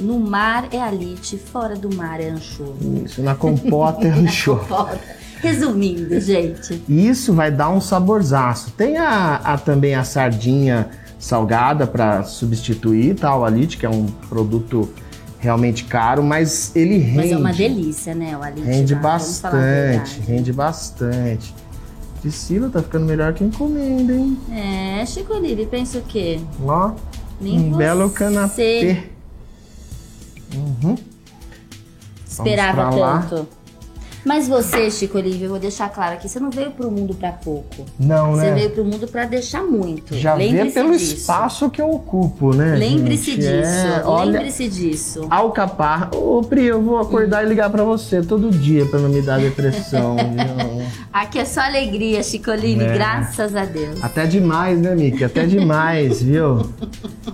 No mar é alite, fora do mar é anchova. Isso, na compota é anchova. Resumindo, gente. Isso vai dar um saborzaço. Tem a, a- também a sardinha salgada para substituir tá, o alite, que é um produto realmente caro, mas ele rende. Mas é uma delícia, né, o alite. Rende lá, bastante, rende bastante. Priscila tá ficando melhor que encomenda, hein? É, Chico Olive, pensa o quê? Ó, Nem um belo você canapé. Uhum. Esperava pra lá. Mas você, Chico Olive, eu vou deixar claro aqui, você não veio pro mundo pra pouco. Não, Você né? veio pro mundo pra deixar muito. Já vê Lembre-se pelo disso. espaço que eu ocupo, né? Lembre-se gente? disso. É, olha, Lembre-se disso. Alcaparra. Ô, Pri, eu vou acordar e ligar pra você todo dia pra não me dar depressão? Aqui é só alegria, Chico Olive, É. graças a Deus. Até demais, né, Miki? Até demais, viu?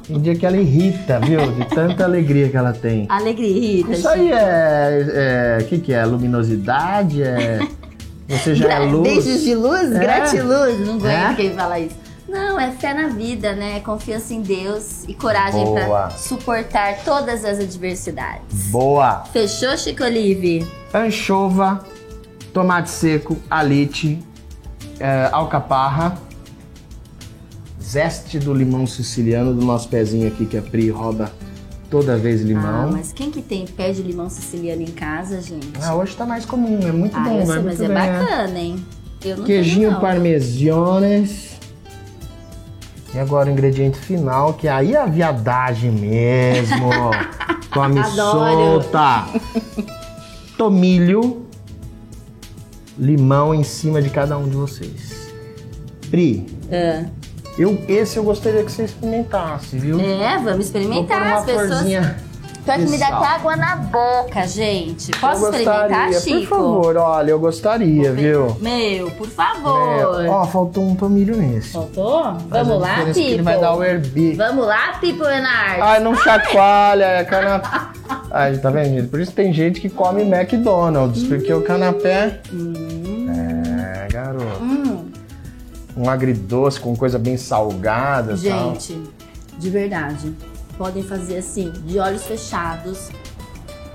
Tem dia que ela irrita, viu? De tanta alegria que ela tem. Alegria, Rita. Isso aí é. O que, que é? Luminosidade? É. Você já é luz? Beijos de luz, É? gratiluz. Não aguento É? quem fala isso. Não, é fé na vida, né? Confiança em Deus e coragem Boa. pra suportar todas as adversidades. Boa! Fechou, Chico Olive? Anchova, tomate seco, alite, é, alcaparra, zeste do limão siciliano do nosso pezinho aqui que a Pri rouba toda vez limão. Ah, mas quem que tem pé de limão siciliano em casa, gente? Ah, hoje tá mais comum, é muito Ah, bom, eu sei, mas é bem. né? bacana, hein? Eu não Queijinho tenho, parmesiones. E agora o ingrediente final, que aí é a viadagem mesmo. Come Adoro. solta. Tomilho. Limão em cima de cada um de vocês. Pri, Ah. Eu, esse eu gostaria que você experimentasse, viu? É, vamos Vou pôr experimentar. uma As pessoas. florzinha Pior que me dá até água na boca, gente. Posso eu experimentar, gostaria, Chico? Por favor, olha, eu gostaria, viu? Meu, por favor. É, ó, faltou um tomilho nesse. Faltou? Vamos lá, Pipo. Ele vai dar o herbi. Vamos lá, Pipo Enard. Ai, não chacoalha, é canapé. Ai, tá vendo, gente? Por isso tem gente que come McDonald's, porque o canapé. É, garoto. Hum, Um agridoce com coisa bem salgada e tal. gente, de verdade. Podem fazer assim, de olhos fechados.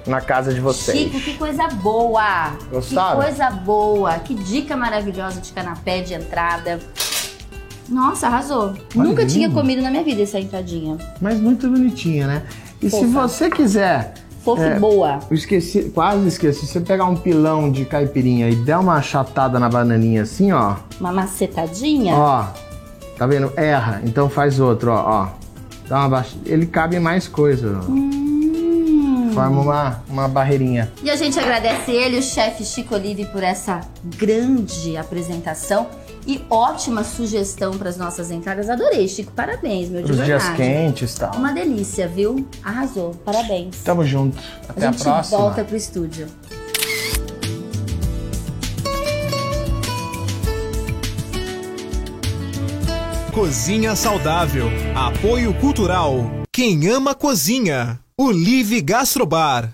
Na casa de vocês. Chico, que coisa boa! Gostaram? Que coisa boa! Que dica maravilhosa de canapé de entrada. Nossa, arrasou. Nunca lindo. tinha comido na minha vida essa entradinha. Mas muito bonitinha, né? E se você quiser. Fofa é, boa. Eu esqueci, quase esqueci. Se você pegar um pilão de caipirinha e der uma achatada na bananinha assim, ó. Uma macetadinha. Ó, tá vendo? Erra. Então faz outro, ó. ó. Dá uma baixa. Ele cabe mais coisa. Hum. Forma uma, uma barreirinha. E a gente agradece ele, o chefe Chico Olive, por essa grande apresentação. E ótima sugestão para as nossas entradas. Adorei, Chico. Parabéns, meu de Os dias quentes e tal. Uma delícia, viu? Arrasou. Parabéns. Tamo junto. Até a a, gente próxima. volta pro estúdio. Cozinha Saudável. Apoio Cultural. Quem ama cozinha. O Live Gastrobar.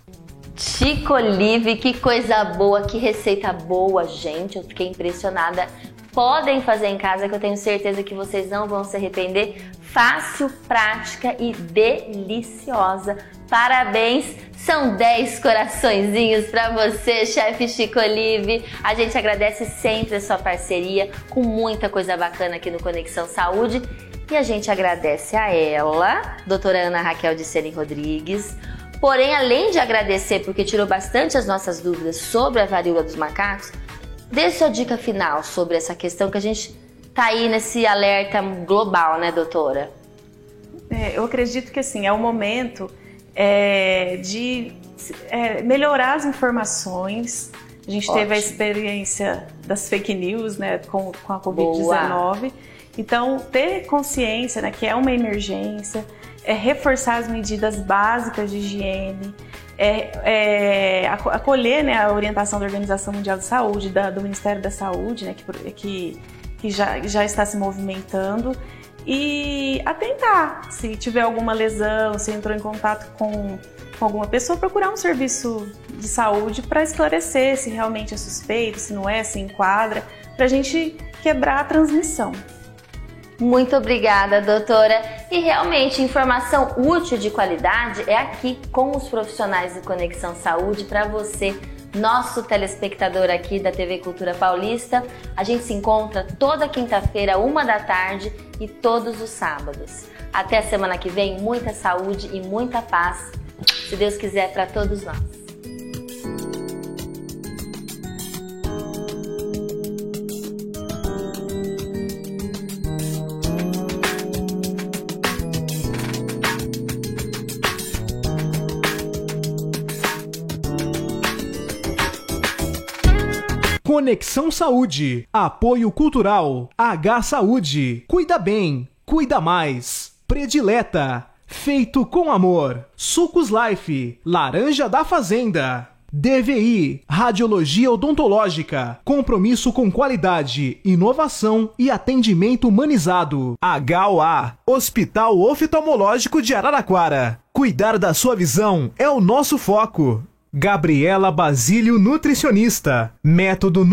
Chico Olive, que coisa boa, que receita boa, gente. Eu fiquei impressionada. Podem fazer em casa que eu tenho certeza que vocês não vão se arrepender. Fácil, prática e deliciosa. Parabéns! São 10 coraçõezinhos para você, chefe Chico Olive. A gente agradece sempre a sua parceria com muita coisa bacana aqui no Conexão Saúde. E a gente agradece a ela, doutora Ana Raquel de Sene Rodrigues. Porém, além de agradecer porque tirou bastante as nossas dúvidas sobre a varíola dos macacos, dê sua dica final sobre essa questão que a gente tá aí nesse alerta global, né, doutora? É, eu acredito que assim é o momento é, de é, melhorar as informações. A gente teve a Ótimo. experiência das fake news, né, com, com a Covid-19. Então, ter consciência, né, que é uma emergência, é reforçar as medidas básicas de higiene, é, é, aco- acolher né, a orientação da Organização Mundial de Saúde, da- do Ministério da Saúde, né, que, que, que já, já está se movimentando, e atentar se tiver alguma lesão, se entrou em contato com, com alguma pessoa, procurar um serviço de saúde para esclarecer se realmente é suspeito, se não é, se enquadra, para a gente quebrar a transmissão. Muito obrigada, doutora. E realmente, informação útil de qualidade é aqui com os profissionais do Conexão Saúde para você, nosso telespectador aqui da TV Cultura Paulista. A gente se encontra toda quinta-feira, uma da tarde e todos os sábados. Até a semana que vem, muita saúde e muita paz, se Deus quiser, para todos nós. Conexão Saúde. Apoio Cultural. H Saúde. Cuida bem. Cuida mais. Predileta. Feito com amor. Sucos Life. Laranja da Fazenda. DVI, Radiologia Odontológica, compromisso com qualidade, inovação e atendimento humanizado. HOA, Hospital Oftalmológico de Araraquara. Cuidar da sua visão é o nosso foco. Gabriela Basílio Nutricionista, método